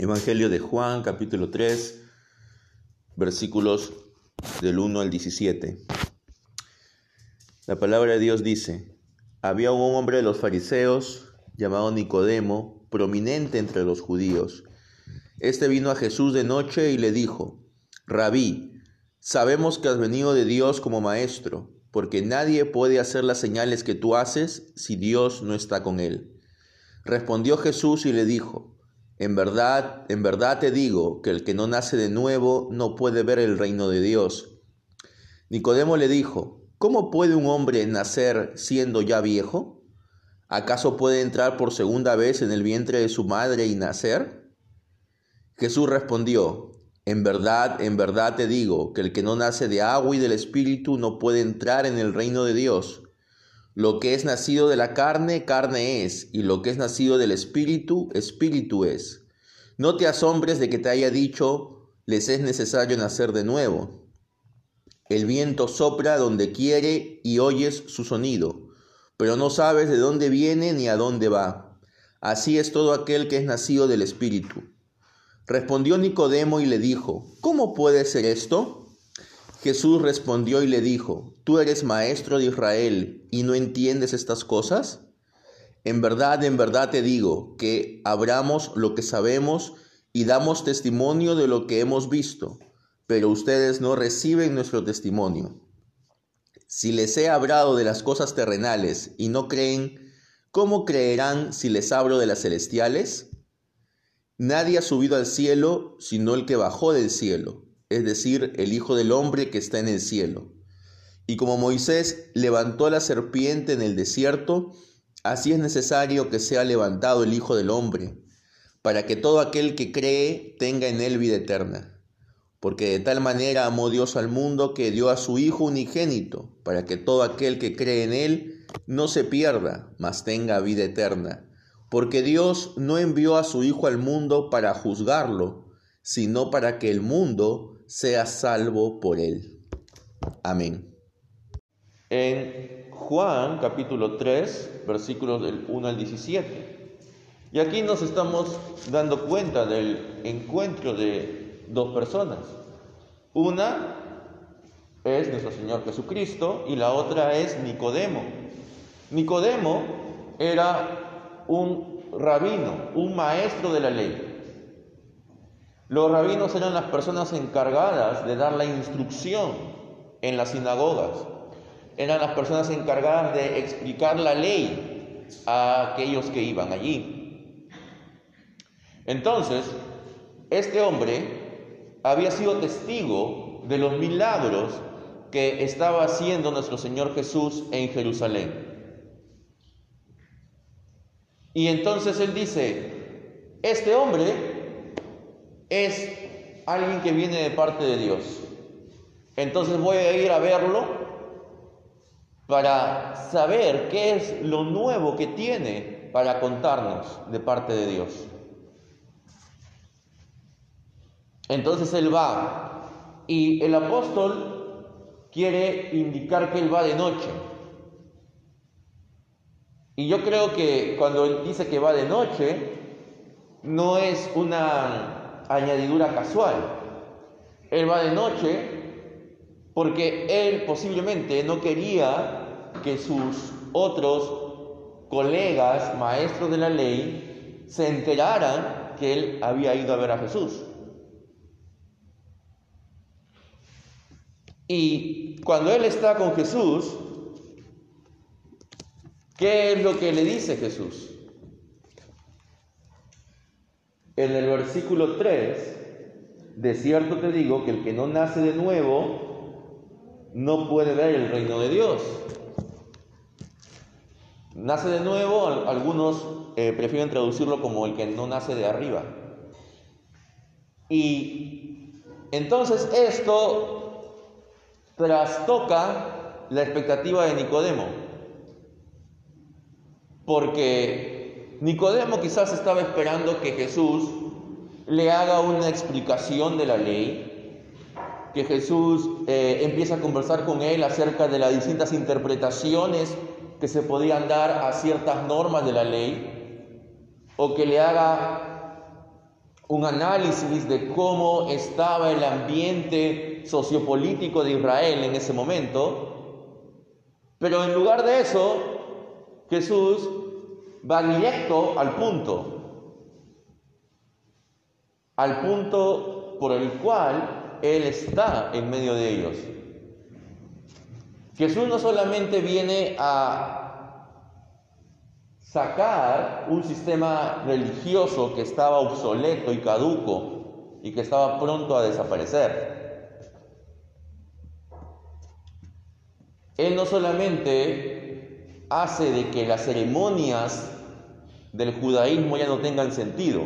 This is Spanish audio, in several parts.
Evangelio de Juan, capítulo 3, versículos del 1 al 17. La palabra de Dios dice, había un hombre de los fariseos llamado Nicodemo, prominente entre los judíos. Este vino a Jesús de noche y le dijo, Rabí, sabemos que has venido de Dios como maestro, porque nadie puede hacer las señales que tú haces si Dios no está con él. Respondió Jesús y le dijo, en verdad, en verdad te digo que el que no nace de nuevo no puede ver el reino de Dios. Nicodemo le dijo, ¿cómo puede un hombre nacer siendo ya viejo? ¿Acaso puede entrar por segunda vez en el vientre de su madre y nacer? Jesús respondió, en verdad, en verdad te digo que el que no nace de agua y del Espíritu no puede entrar en el reino de Dios. Lo que es nacido de la carne, carne es, y lo que es nacido del espíritu, espíritu es. No te asombres de que te haya dicho, les es necesario nacer de nuevo. El viento sopla donde quiere y oyes su sonido, pero no sabes de dónde viene ni a dónde va. Así es todo aquel que es nacido del espíritu. Respondió Nicodemo y le dijo, ¿cómo puede ser esto? Jesús respondió y le dijo, ¿tú eres maestro de Israel y no entiendes estas cosas? En verdad, en verdad te digo que hablamos lo que sabemos y damos testimonio de lo que hemos visto, pero ustedes no reciben nuestro testimonio. Si les he hablado de las cosas terrenales y no creen, ¿cómo creerán si les hablo de las celestiales? Nadie ha subido al cielo sino el que bajó del cielo es decir, el Hijo del Hombre que está en el cielo. Y como Moisés levantó la serpiente en el desierto, así es necesario que sea levantado el Hijo del Hombre, para que todo aquel que cree tenga en él vida eterna. Porque de tal manera amó Dios al mundo que dio a su Hijo unigénito, para que todo aquel que cree en él no se pierda, mas tenga vida eterna. Porque Dios no envió a su Hijo al mundo para juzgarlo, sino para que el mundo sea salvo por él. Amén. En Juan capítulo 3, versículos del 1 al 17. Y aquí nos estamos dando cuenta del encuentro de dos personas. Una es nuestro Señor Jesucristo y la otra es Nicodemo. Nicodemo era un rabino, un maestro de la ley. Los rabinos eran las personas encargadas de dar la instrucción en las sinagogas. Eran las personas encargadas de explicar la ley a aquellos que iban allí. Entonces, este hombre había sido testigo de los milagros que estaba haciendo nuestro Señor Jesús en Jerusalén. Y entonces él dice, este hombre es alguien que viene de parte de Dios. Entonces voy a ir a verlo para saber qué es lo nuevo que tiene para contarnos de parte de Dios. Entonces él va y el apóstol quiere indicar que él va de noche. Y yo creo que cuando él dice que va de noche, no es una añadidura casual. Él va de noche porque él posiblemente no quería que sus otros colegas, maestros de la ley, se enteraran que él había ido a ver a Jesús. Y cuando él está con Jesús, ¿qué es lo que le dice Jesús? En el versículo 3, de cierto te digo que el que no nace de nuevo no puede ver el reino de Dios. Nace de nuevo, algunos eh, prefieren traducirlo como el que no nace de arriba. Y entonces esto trastoca la expectativa de Nicodemo, porque Nicodemo quizás estaba esperando que Jesús le haga una explicación de la ley, que Jesús eh, empiece a conversar con él acerca de las distintas interpretaciones que se podían dar a ciertas normas de la ley, o que le haga un análisis de cómo estaba el ambiente sociopolítico de Israel en ese momento, pero en lugar de eso, Jesús va directo al punto, al punto por el cual Él está en medio de ellos. Jesús no solamente viene a sacar un sistema religioso que estaba obsoleto y caduco y que estaba pronto a desaparecer. Él no solamente hace de que las ceremonias del judaísmo ya no tengan sentido,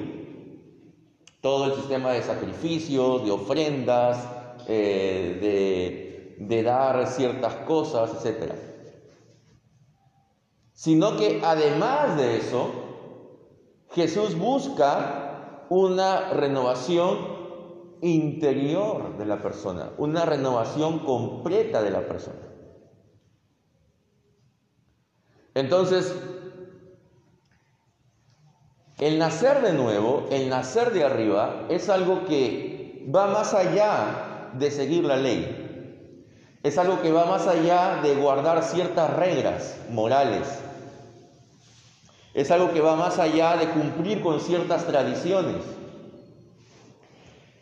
todo el sistema de sacrificios, de ofrendas, eh, de, de dar ciertas cosas, etc sino que además de eso, Jesús busca una renovación interior de la persona, una renovación completa de la persona. Entonces, el nacer de nuevo, el nacer de arriba, es algo que va más allá de seguir la ley. Es algo que va más allá de guardar ciertas reglas morales es algo que va más allá de cumplir con ciertas tradiciones.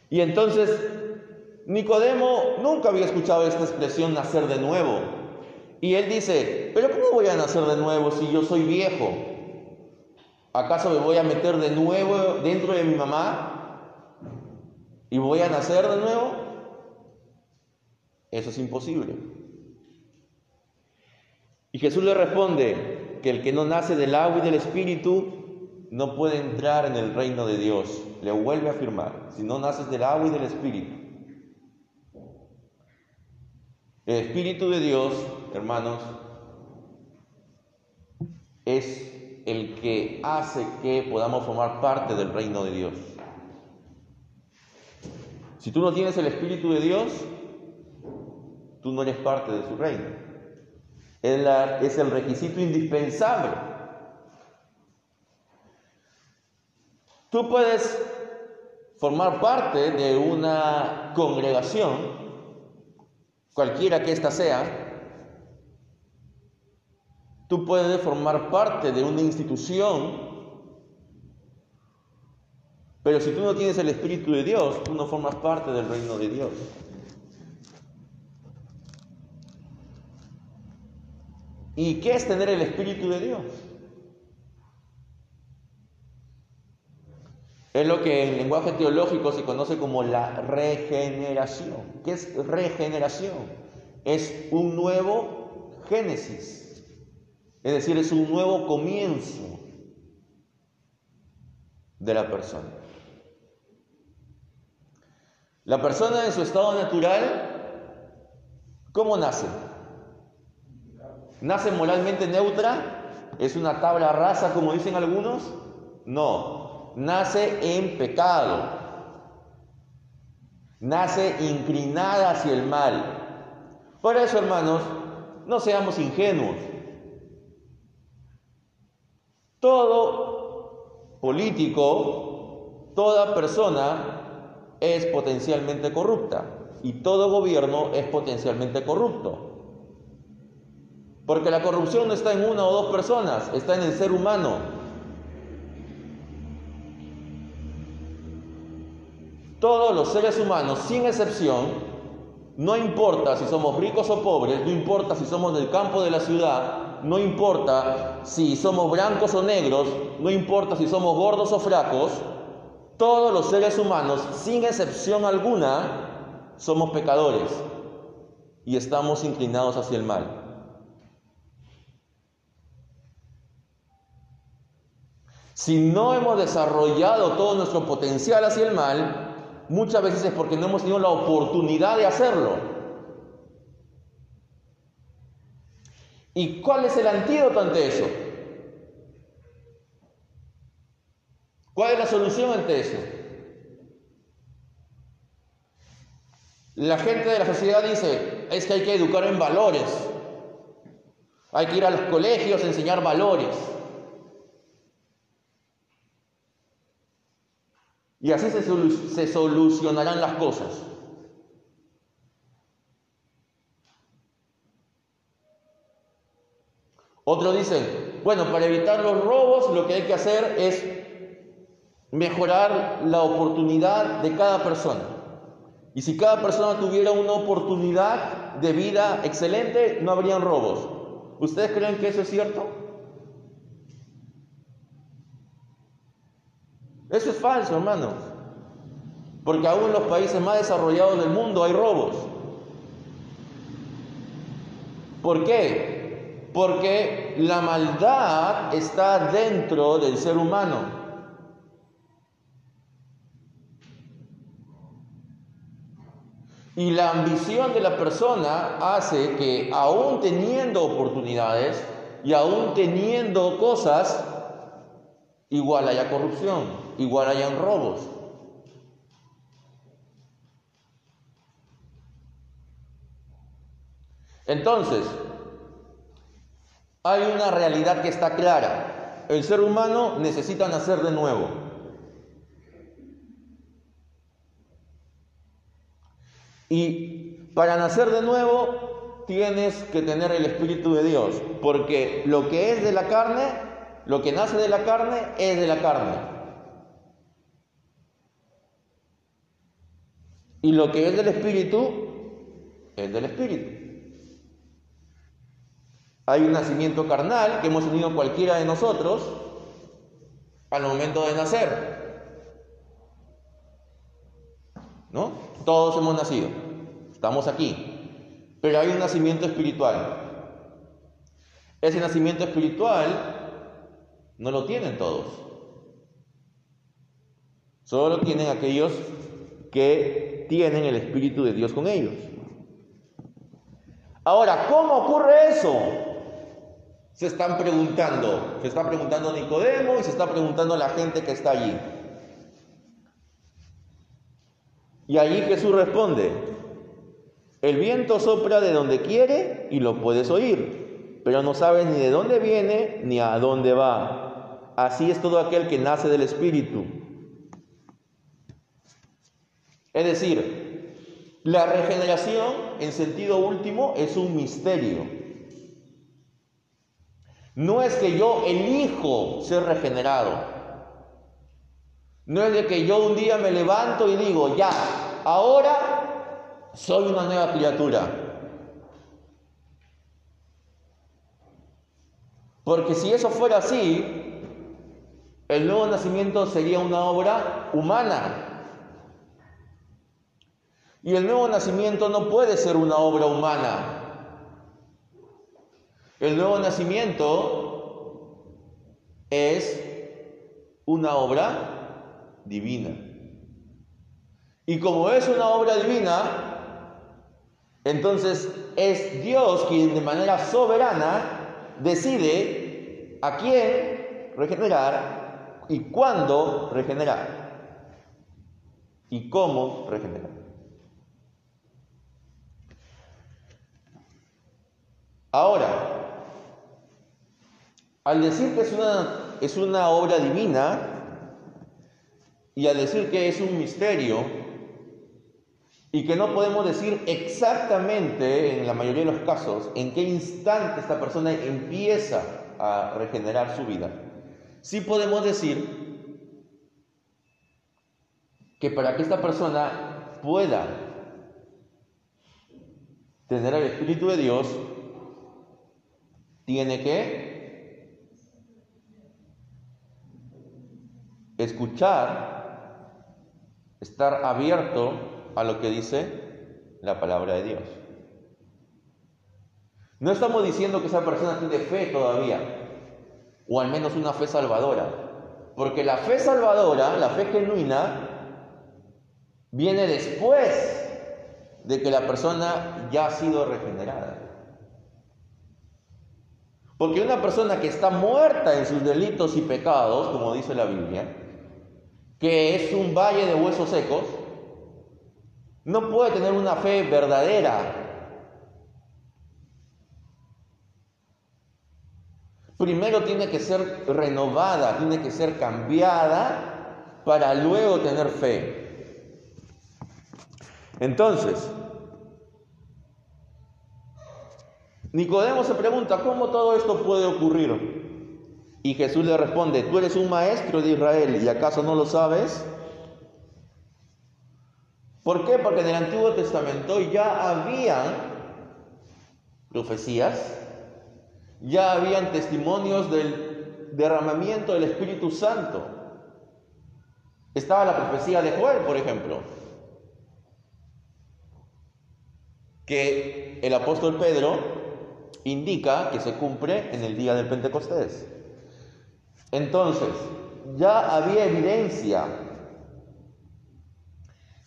Y entonces Nicodemo nunca había escuchado esta expresión nacer de nuevo. Y él dice, pero ¿cómo voy a nacer de nuevo si yo soy viejo? ¿Acaso me voy a meter de nuevo dentro de mi mamá y voy a nacer de nuevo? Eso es imposible. Y Jesús le responde, que el que no nace del agua y del espíritu no puede entrar en el reino de Dios. Le vuelve a afirmar, si no naces del agua y del espíritu. El espíritu de Dios, hermanos, es el que hace que podamos formar parte del reino de Dios. Si tú no tienes el espíritu de Dios, tú no eres parte de su reino es el requisito indispensable. Tú puedes formar parte de una congregación, cualquiera que ésta sea, tú puedes formar parte de una institución, pero si tú no tienes el Espíritu de Dios, tú no formas parte del reino de Dios. ¿Y qué es tener el Espíritu de Dios? Es lo que en lenguaje teológico se conoce como la regeneración. ¿Qué es regeneración? Es un nuevo génesis. Es decir, es un nuevo comienzo de la persona. La persona en su estado natural, ¿cómo nace? ¿Nace moralmente neutra? ¿Es una tabla rasa como dicen algunos? No, nace en pecado. Nace inclinada hacia el mal. Por eso, hermanos, no seamos ingenuos. Todo político, toda persona es potencialmente corrupta y todo gobierno es potencialmente corrupto. Porque la corrupción no está en una o dos personas, está en el ser humano. Todos los seres humanos, sin excepción, no importa si somos ricos o pobres, no importa si somos del campo de la ciudad, no importa si somos blancos o negros, no importa si somos gordos o flacos, todos los seres humanos, sin excepción alguna, somos pecadores y estamos inclinados hacia el mal. Si no hemos desarrollado todo nuestro potencial hacia el mal, muchas veces es porque no hemos tenido la oportunidad de hacerlo. ¿Y cuál es el antídoto ante eso? ¿Cuál es la solución ante eso? La gente de la sociedad dice, es que hay que educar en valores. Hay que ir a los colegios a enseñar valores. Y así se, se solucionarán las cosas. Otro dice, bueno, para evitar los robos lo que hay que hacer es mejorar la oportunidad de cada persona. Y si cada persona tuviera una oportunidad de vida excelente, no habrían robos. ¿Ustedes creen que eso es cierto? Eso es falso, hermanos. Porque aún en los países más desarrollados del mundo hay robos. ¿Por qué? Porque la maldad está dentro del ser humano. Y la ambición de la persona hace que aún teniendo oportunidades y aún teniendo cosas, igual haya corrupción, igual hayan robos. Entonces, hay una realidad que está clara. El ser humano necesita nacer de nuevo. Y para nacer de nuevo tienes que tener el Espíritu de Dios, porque lo que es de la carne, lo que nace de la carne, es de la carne. Y lo que es del Espíritu, es del Espíritu. Hay un nacimiento carnal que hemos tenido cualquiera de nosotros al momento de nacer. ¿No? Todos hemos nacido. Estamos aquí. Pero hay un nacimiento espiritual. Ese nacimiento espiritual no lo tienen todos. Solo lo tienen aquellos que tienen el Espíritu de Dios con ellos. Ahora, ¿cómo ocurre eso? Se están preguntando. Se está preguntando Nicodemo y se está preguntando la gente que está allí. Y allí Jesús responde, el viento sopra de donde quiere y lo puedes oír, pero no sabes ni de dónde viene ni a dónde va. Así es todo aquel que nace del Espíritu. Es decir, la regeneración en sentido último es un misterio. No es que yo elijo ser regenerado. No es de que yo un día me levanto y digo, ya, ahora soy una nueva criatura. Porque si eso fuera así, el nuevo nacimiento sería una obra humana. Y el nuevo nacimiento no puede ser una obra humana. El nuevo nacimiento es una obra divina. Y como es una obra divina, entonces es Dios quien de manera soberana decide a quién regenerar y cuándo regenerar y cómo regenerar. Ahora, al decir que es una, es una obra divina, y a decir que es un misterio y que no podemos decir exactamente, en la mayoría de los casos, en qué instante esta persona empieza a regenerar su vida, sí podemos decir que para que esta persona pueda tener el Espíritu de Dios, tiene que escuchar estar abierto a lo que dice la palabra de Dios. No estamos diciendo que esa persona tiene fe todavía, o al menos una fe salvadora, porque la fe salvadora, la fe genuina, viene después de que la persona ya ha sido regenerada. Porque una persona que está muerta en sus delitos y pecados, como dice la Biblia, que es un valle de huesos secos, no puede tener una fe verdadera. Primero tiene que ser renovada, tiene que ser cambiada para luego tener fe. Entonces, Nicodemo se pregunta, ¿cómo todo esto puede ocurrir? Y Jesús le responde, tú eres un maestro de Israel y acaso no lo sabes. ¿Por qué? Porque en el Antiguo Testamento ya habían profecías, ya habían testimonios del derramamiento del Espíritu Santo. Estaba la profecía de Joel, por ejemplo, que el apóstol Pedro indica que se cumple en el día del Pentecostés. Entonces, ya había evidencia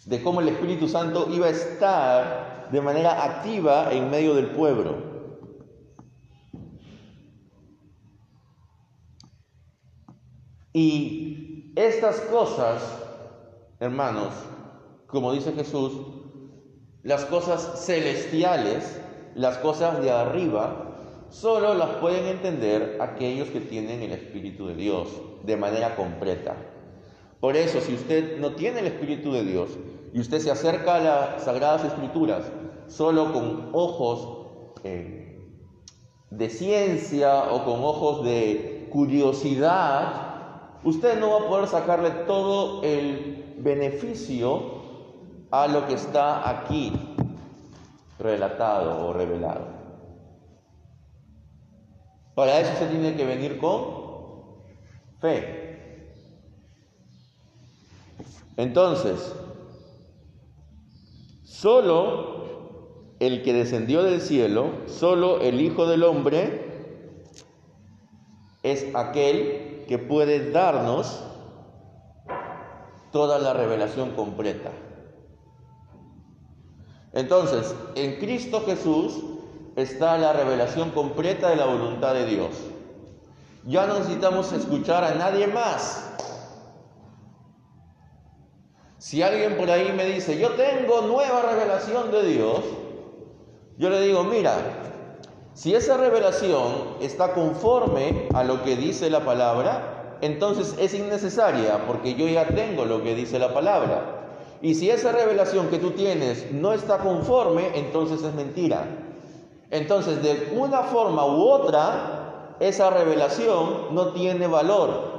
de cómo el Espíritu Santo iba a estar de manera activa en medio del pueblo. Y estas cosas, hermanos, como dice Jesús, las cosas celestiales, las cosas de arriba solo las pueden entender aquellos que tienen el Espíritu de Dios de manera completa. Por eso, si usted no tiene el Espíritu de Dios y usted se acerca a las Sagradas Escrituras solo con ojos eh, de ciencia o con ojos de curiosidad, usted no va a poder sacarle todo el beneficio a lo que está aquí relatado o revelado. Para eso se tiene que venir con fe. Entonces, solo el que descendió del cielo, solo el Hijo del Hombre, es aquel que puede darnos toda la revelación completa. Entonces, en Cristo Jesús está la revelación completa de la voluntad de Dios. Ya no necesitamos escuchar a nadie más. Si alguien por ahí me dice, yo tengo nueva revelación de Dios, yo le digo, mira, si esa revelación está conforme a lo que dice la palabra, entonces es innecesaria porque yo ya tengo lo que dice la palabra. Y si esa revelación que tú tienes no está conforme, entonces es mentira. Entonces, de una forma u otra, esa revelación no tiene valor.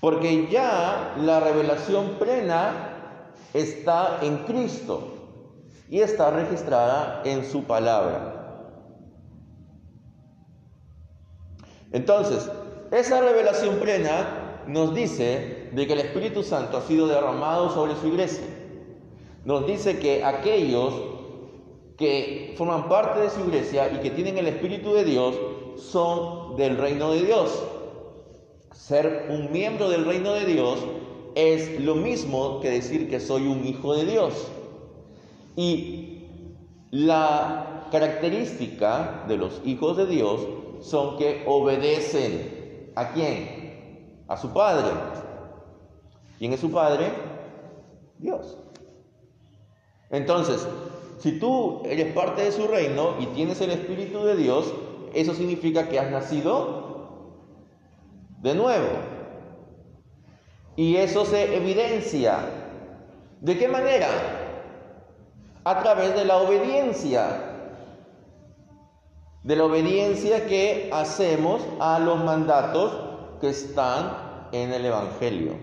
Porque ya la revelación plena está en Cristo y está registrada en su palabra. Entonces, esa revelación plena nos dice de que el Espíritu Santo ha sido derramado sobre su iglesia. Nos dice que aquellos que forman parte de su iglesia y que tienen el Espíritu de Dios son del reino de Dios. Ser un miembro del reino de Dios es lo mismo que decir que soy un hijo de Dios. Y la característica de los hijos de Dios son que obedecen. ¿A quién? a su Padre. ¿Quién es su Padre? Dios. Entonces, si tú eres parte de su reino y tienes el Espíritu de Dios, eso significa que has nacido de nuevo. Y eso se evidencia. ¿De qué manera? A través de la obediencia. De la obediencia que hacemos a los mandatos que están en el Evangelio.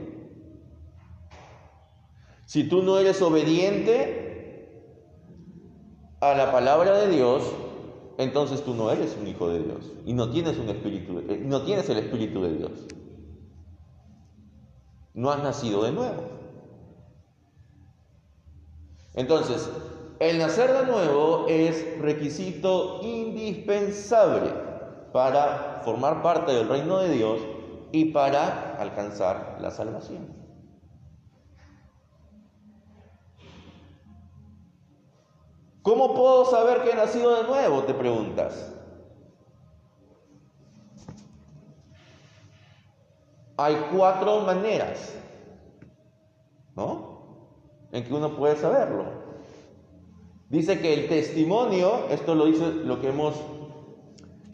Si tú no eres obediente a la palabra de Dios, entonces tú no eres un hijo de Dios y no tienes un espíritu, eh, no tienes el espíritu de Dios. No has nacido de nuevo. Entonces, el nacer de nuevo es requisito indispensable para formar parte del reino de Dios y para alcanzar la salvación. ¿Cómo puedo saber que he nacido de nuevo? Te preguntas. Hay cuatro maneras, ¿no? En que uno puede saberlo. Dice que el testimonio, esto lo dice lo que hemos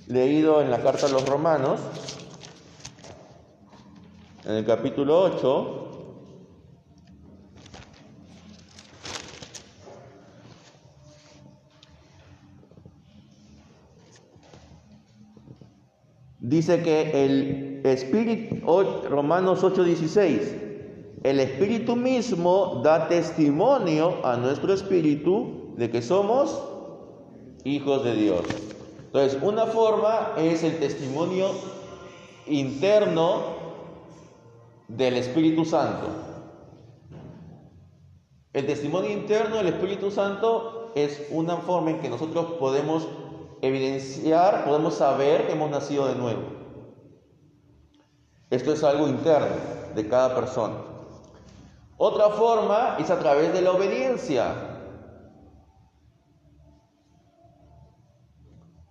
leído en la carta a los romanos, en el capítulo 8, dice que el Espíritu, Romanos 8:16, el Espíritu mismo da testimonio a nuestro espíritu de que somos hijos de Dios. Entonces, una forma es el testimonio interno del Espíritu Santo. El testimonio interno del Espíritu Santo es una forma en que nosotros podemos evidenciar, podemos saber que hemos nacido de nuevo. Esto es algo interno de cada persona. Otra forma es a través de la obediencia.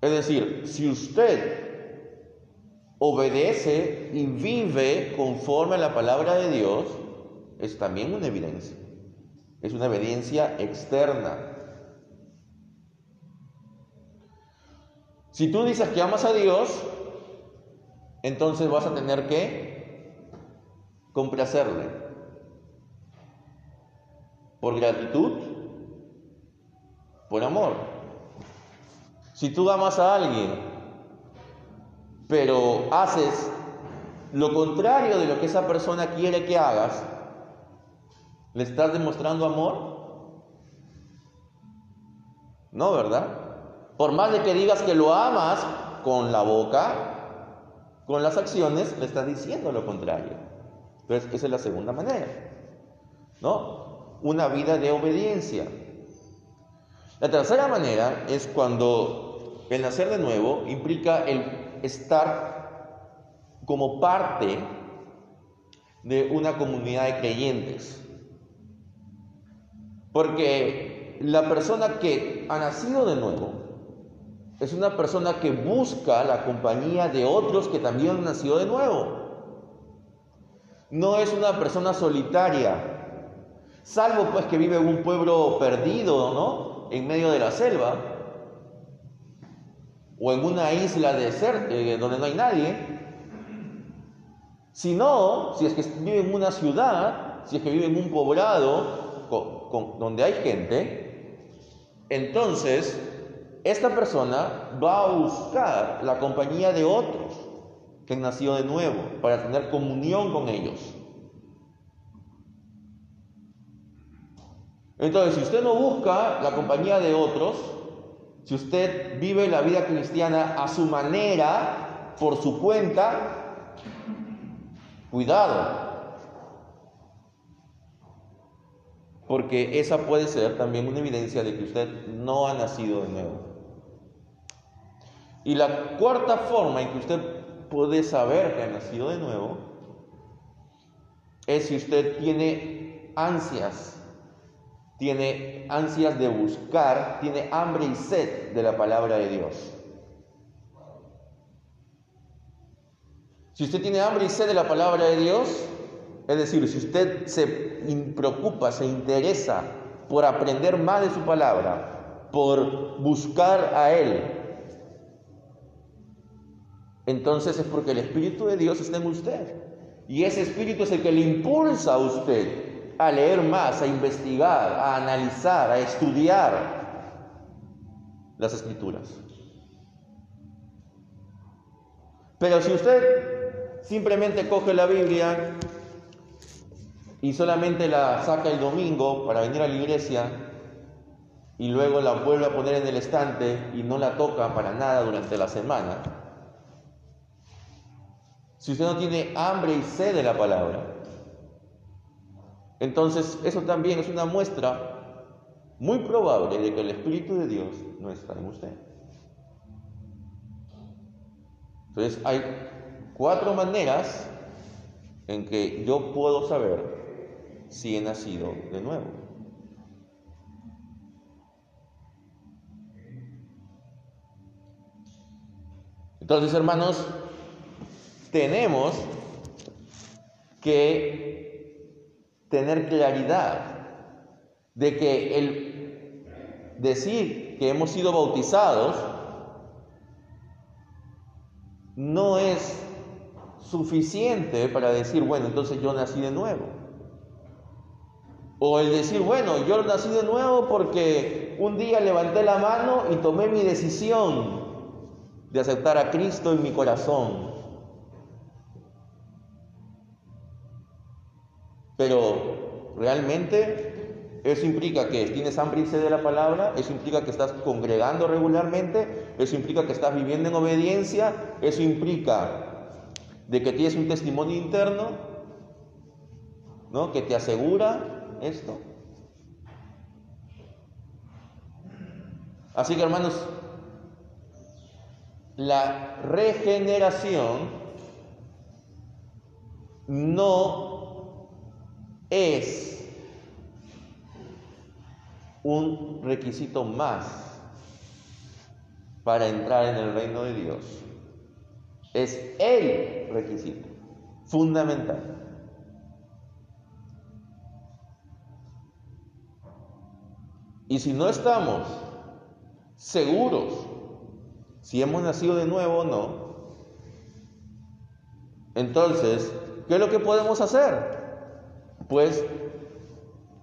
Es decir, si usted obedece y vive conforme a la palabra de Dios, es también una evidencia. Es una evidencia externa. Si tú dices que amas a Dios, entonces vas a tener que complacerle. Por gratitud, por amor. Si tú amas a alguien, pero haces lo contrario de lo que esa persona quiere que hagas, ¿le estás demostrando amor? No, ¿verdad? Por más de que digas que lo amas con la boca, con las acciones, le estás diciendo lo contrario. Entonces, esa es la segunda manera. ¿No? Una vida de obediencia. La tercera manera es cuando el nacer de nuevo implica el estar como parte de una comunidad de creyentes. Porque la persona que ha nacido de nuevo es una persona que busca la compañía de otros que también han nacido de nuevo. No es una persona solitaria, salvo pues que vive en un pueblo perdido, ¿no? En medio de la selva o en una isla eh, donde no hay nadie. Si no, si es que vive en una ciudad, si es que vive en un poblado donde hay gente, entonces esta persona va a buscar la compañía de otros que han nacido de nuevo para tener comunión con ellos. Entonces, si usted no busca la compañía de otros, si usted vive la vida cristiana a su manera, por su cuenta, cuidado. Porque esa puede ser también una evidencia de que usted no ha nacido de nuevo. Y la cuarta forma en que usted puede saber que ha nacido de nuevo es si usted tiene ansias tiene ansias de buscar, tiene hambre y sed de la palabra de Dios. Si usted tiene hambre y sed de la palabra de Dios, es decir, si usted se preocupa, se interesa por aprender más de su palabra, por buscar a Él, entonces es porque el Espíritu de Dios está en usted. Y ese Espíritu es el que le impulsa a usted a leer más, a investigar, a analizar, a estudiar las escrituras. Pero si usted simplemente coge la Biblia y solamente la saca el domingo para venir a la iglesia y luego la vuelve a poner en el estante y no la toca para nada durante la semana, si usted no tiene hambre y sed de la palabra, entonces, eso también es una muestra muy probable de que el Espíritu de Dios no está en usted. Entonces, hay cuatro maneras en que yo puedo saber si he nacido de nuevo. Entonces, hermanos, tenemos que tener claridad de que el decir que hemos sido bautizados no es suficiente para decir, bueno, entonces yo nací de nuevo. O el decir, bueno, yo nací de nuevo porque un día levanté la mano y tomé mi decisión de aceptar a Cristo en mi corazón. Pero realmente eso implica que tienes hambre y sed de la palabra, eso implica que estás congregando regularmente, eso implica que estás viviendo en obediencia, eso implica de que tienes un testimonio interno, ¿no? Que te asegura esto. Así que hermanos, la regeneración no es un requisito más para entrar en el reino de Dios. Es el requisito fundamental. Y si no estamos seguros si hemos nacido de nuevo o no, entonces, ¿qué es lo que podemos hacer? Pues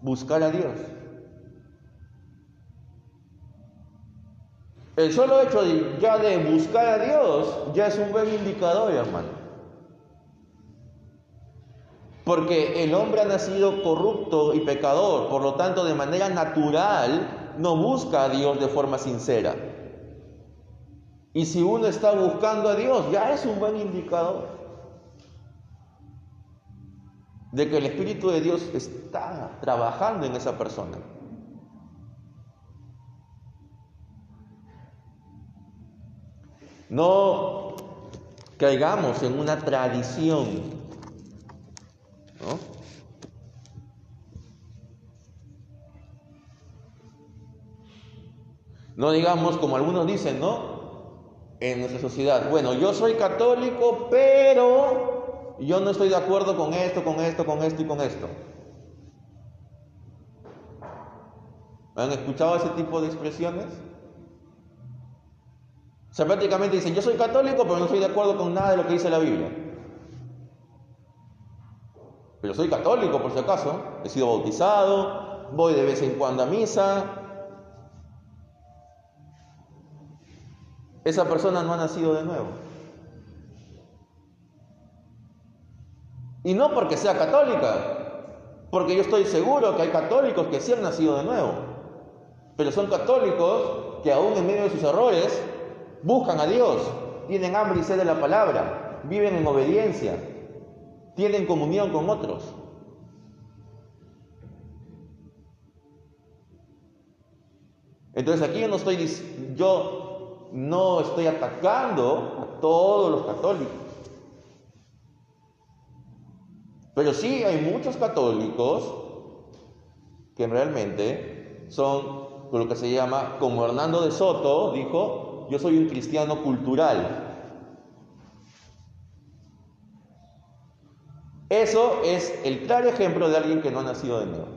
buscar a Dios. El solo hecho ya de buscar a Dios ya es un buen indicador, hermano. Porque el hombre ha nacido corrupto y pecador, por lo tanto de manera natural no busca a Dios de forma sincera. Y si uno está buscando a Dios, ya es un buen indicador de que el Espíritu de Dios está trabajando en esa persona. No caigamos en una tradición, ¿no? No digamos como algunos dicen, ¿no? En nuestra sociedad, bueno, yo soy católico, pero yo no estoy de acuerdo con esto, con esto, con esto y con esto. ¿Han escuchado ese tipo de expresiones? sea, prácticamente dicen, yo soy católico, pero no estoy de acuerdo con nada de lo que dice la Biblia. Pero soy católico, por si acaso. He sido bautizado, voy de vez en cuando a misa. Esa persona no ha nacido de nuevo. Y no porque sea católica, porque yo estoy seguro que hay católicos que sí han nacido de nuevo, pero son católicos que aún en medio de sus errores buscan a Dios, tienen hambre y sed de la palabra, viven en obediencia, tienen comunión con otros. Entonces aquí yo no estoy yo no estoy atacando a todos los católicos. Pero sí hay muchos católicos que realmente son lo que se llama, como Hernando de Soto dijo, yo soy un cristiano cultural. Eso es el claro ejemplo de alguien que no ha nacido de nuevo.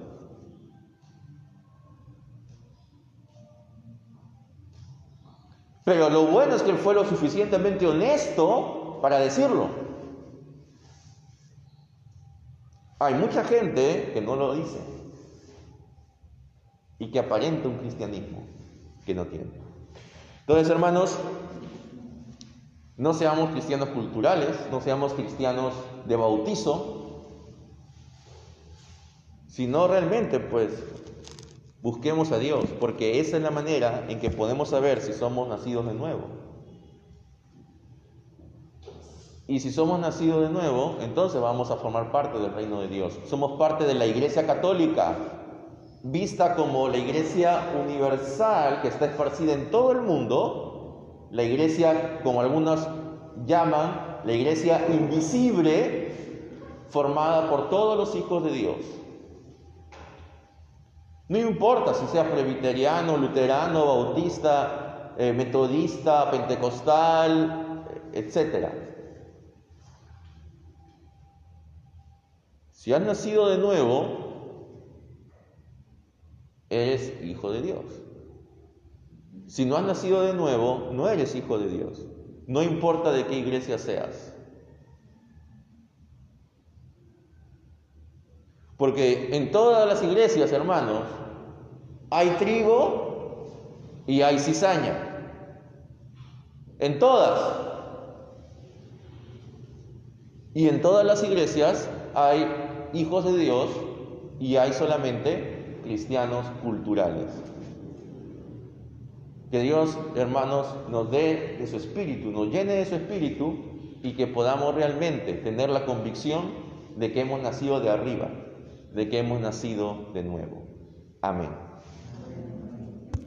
Pero lo bueno es que él fue lo suficientemente honesto para decirlo. Hay mucha gente que no lo dice y que aparenta un cristianismo que no tiene. Entonces, hermanos, no seamos cristianos culturales, no seamos cristianos de bautizo, sino realmente, pues, busquemos a Dios, porque esa es la manera en que podemos saber si somos nacidos de nuevo. Y si somos nacidos de nuevo, entonces vamos a formar parte del reino de Dios. Somos parte de la iglesia católica, vista como la iglesia universal que está esparcida en todo el mundo, la iglesia, como algunos llaman, la iglesia invisible, formada por todos los hijos de Dios. No importa si sea presbiteriano, luterano, bautista, eh, metodista, pentecostal, etc. Si has nacido de nuevo, eres hijo de Dios. Si no has nacido de nuevo, no eres hijo de Dios. No importa de qué iglesia seas. Porque en todas las iglesias, hermanos, hay trigo y hay cizaña. En todas. Y en todas las iglesias hay hijos de Dios y hay solamente cristianos culturales. Que Dios, hermanos, nos dé de su espíritu, nos llene de su espíritu y que podamos realmente tener la convicción de que hemos nacido de arriba, de que hemos nacido de nuevo. Amén.